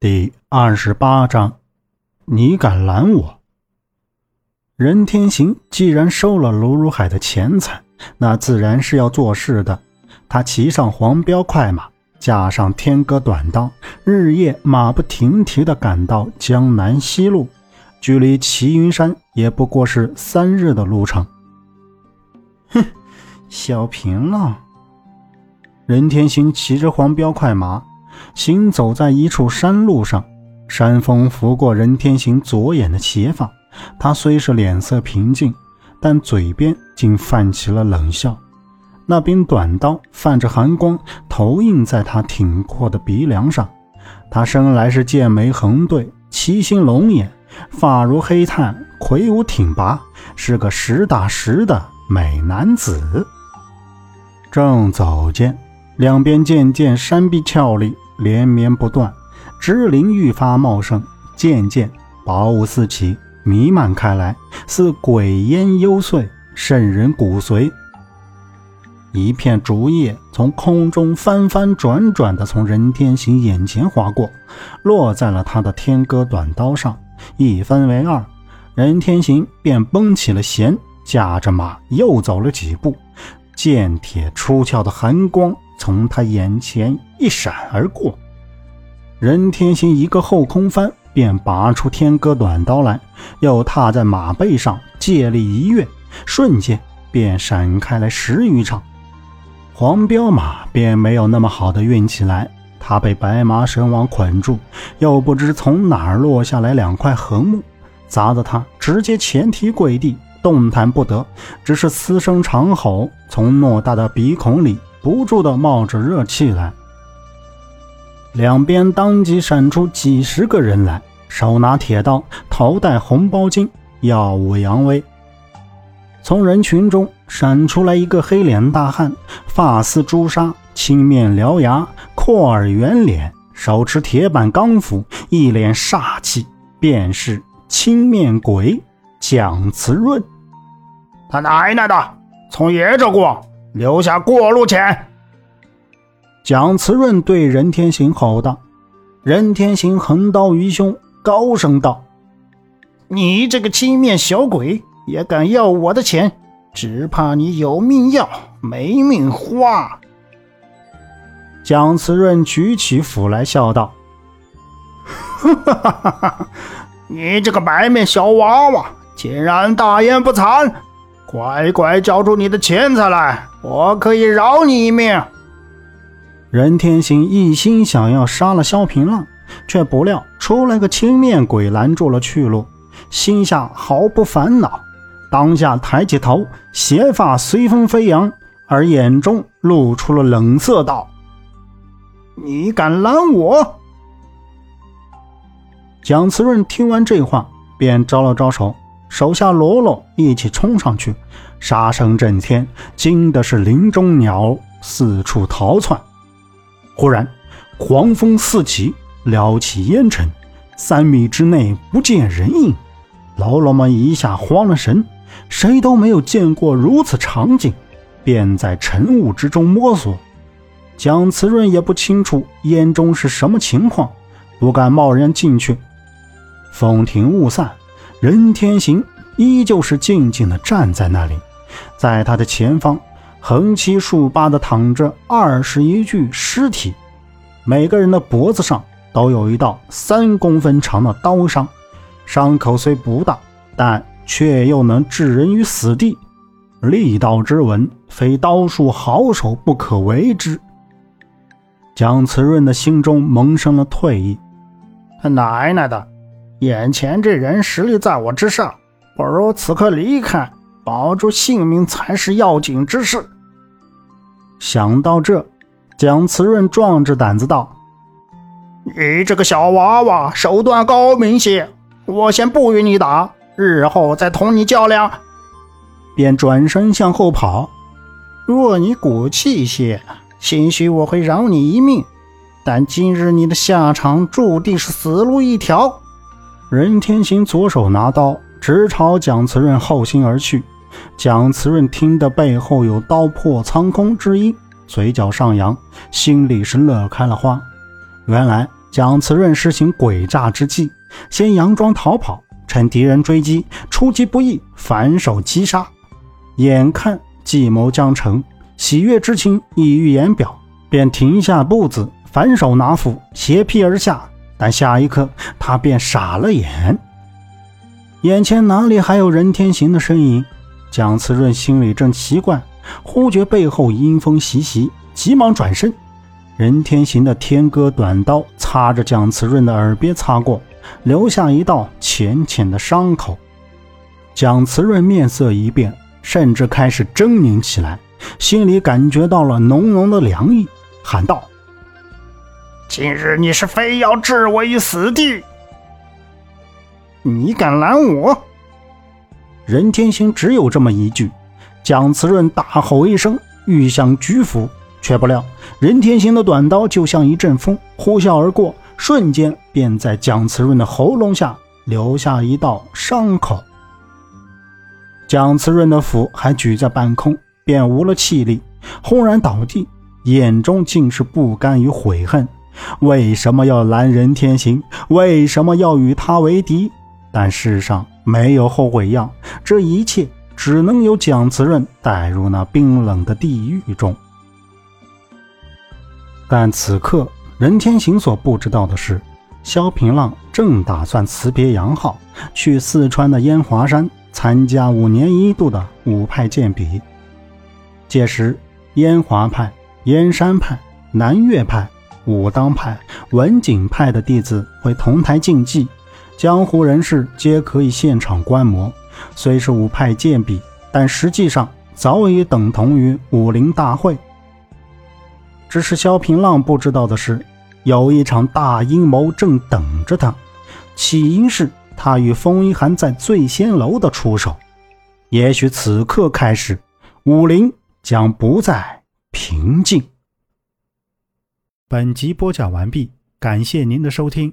第二十八章，你敢拦我？任天行既然收了卢如海的钱财，那自然是要做事的。他骑上黄标快马，架上天戈短刀，日夜马不停蹄地赶到江南西路，距离齐云山也不过是三日的路程。哼，小平了。任天行骑着黄标快马。行走在一处山路上，山风拂过任天行左眼的斜发。他虽是脸色平静，但嘴边竟泛起了冷笑。那柄短刀泛着寒光，投映在他挺阔的鼻梁上。他生来是剑眉横对，七星龙眼，发如黑炭，魁梧挺拔，是个实打实的美男子。正走间，两边渐渐山壁峭立。连绵不断，枝林愈发茂盛，渐渐薄雾四起，弥漫开来，似鬼烟幽邃，渗人骨髓。一片竹叶从空中翻翻转转地从任天行眼前划过，落在了他的天戈短刀上，一分为二。任天行便绷起了弦，驾着马又走了几步，剑铁出鞘的寒光。从他眼前一闪而过，任天行一个后空翻，便拔出天戈短刀来，又踏在马背上，借力一跃，瞬间便闪开来十余丈。黄骠马便没有那么好的运气来，他被白马绳网捆住，又不知从哪儿落下来两块横木，砸得他直接前蹄跪地，动弹不得，只是嘶声长吼，从偌大的鼻孔里。不住地冒着热气来，两边当即闪出几十个人来，手拿铁刀，头戴红包巾，耀武扬威。从人群中闪出来一个黑脸大汉，发丝朱砂，青面獠牙，阔耳圆脸，手持铁板钢斧，一脸煞气，便是青面鬼蒋慈润。他奶奶的，从爷这过！留下过路钱。蒋慈润对任天行吼道：“任天行横刀于胸，高声道：‘你这个青面小鬼，也敢要我的钱？只怕你有命要，没命花。’”蒋慈润举起斧来，笑道：“哈哈哈哈哈！你这个白面小娃娃，竟然大言不惭！乖乖交出你的钱财来！”我可以饶你一命。任天行一心想要杀了萧平浪，却不料出来个青面鬼拦住了去路，心下毫不烦恼，当下抬起头，斜发随风飞扬，而眼中露出了冷色，道：“你敢拦我？”蒋慈润听完这话，便招了招手。手下喽啰一起冲上去，杀声震天，惊的是林中鸟四处逃窜。忽然，狂风四起，撩起烟尘，三米之内不见人影。喽啰们一下慌了神，谁都没有见过如此场景，便在晨雾之中摸索。蒋慈润也不清楚烟中是什么情况，不敢贸然进去。风停雾散。任天行依旧是静静地站在那里，在他的前方横七竖八地躺着二十一具尸体，每个人的脖子上都有一道三公分长的刀伤，伤口虽不大，但却又能置人于死地，利刀之纹，非刀术好手不可为之。蒋慈润的心中萌生了退意，他奶奶的！眼前这人实力在我之上，不如此刻离开，保住性命才是要紧之事。想到这，蒋慈润壮着胆子道：“你这个小娃娃手段高明些，我先不与你打，日后再同你较量。”便转身向后跑。若你骨气些，兴许我会饶你一命，但今日你的下场注定是死路一条。任天行左手拿刀，直朝蒋慈润后心而去。蒋慈润听得背后有刀破苍空之音，嘴角上扬，心里是乐开了花。原来蒋慈润施行诡诈之计，先佯装逃跑，趁敌人追击，出其不意反手击杀。眼看计谋将成，喜悦之情溢于言表，便停下步子，反手拿斧斜劈而下。但下一刻，他便傻了眼，眼前哪里还有任天行的身影？蒋慈润心里正奇怪，忽觉背后阴风习习，急忙转身。任天行的天歌短刀擦着蒋慈润的耳边擦过，留下一道浅浅的伤口。蒋慈润面色一变，甚至开始狰狞起来，心里感觉到了浓浓的凉意，喊道：“今日你是非要置我于死地？你敢拦我？”任天行只有这么一句，蒋慈润大吼一声，欲想举斧。却不料，任天行的短刀就像一阵风，呼啸而过，瞬间便在蒋慈润的喉咙下留下一道伤口。蒋慈润的斧还举在半空，便无了气力，轰然倒地，眼中尽是不甘与悔恨。为什么要拦任天行？为什么要与他为敌？但世上没有后悔药，这一切只能由蒋慈润带入那冰冷的地狱中。但此刻，任天行所不知道的是，萧平浪正打算辞别杨浩，去四川的烟华山参加五年一度的五派剑比。届时，烟华派、燕山派、南岳派、武当派、文景派的弟子会同台竞技，江湖人士皆可以现场观摩。虽是武派剑比，但实际上早已等同于武林大会。只是萧平浪不知道的是，有一场大阴谋正等着他。起因是他与风一寒在醉仙楼的出手。也许此刻开始，武林将不再平静。本集播讲完毕，感谢您的收听。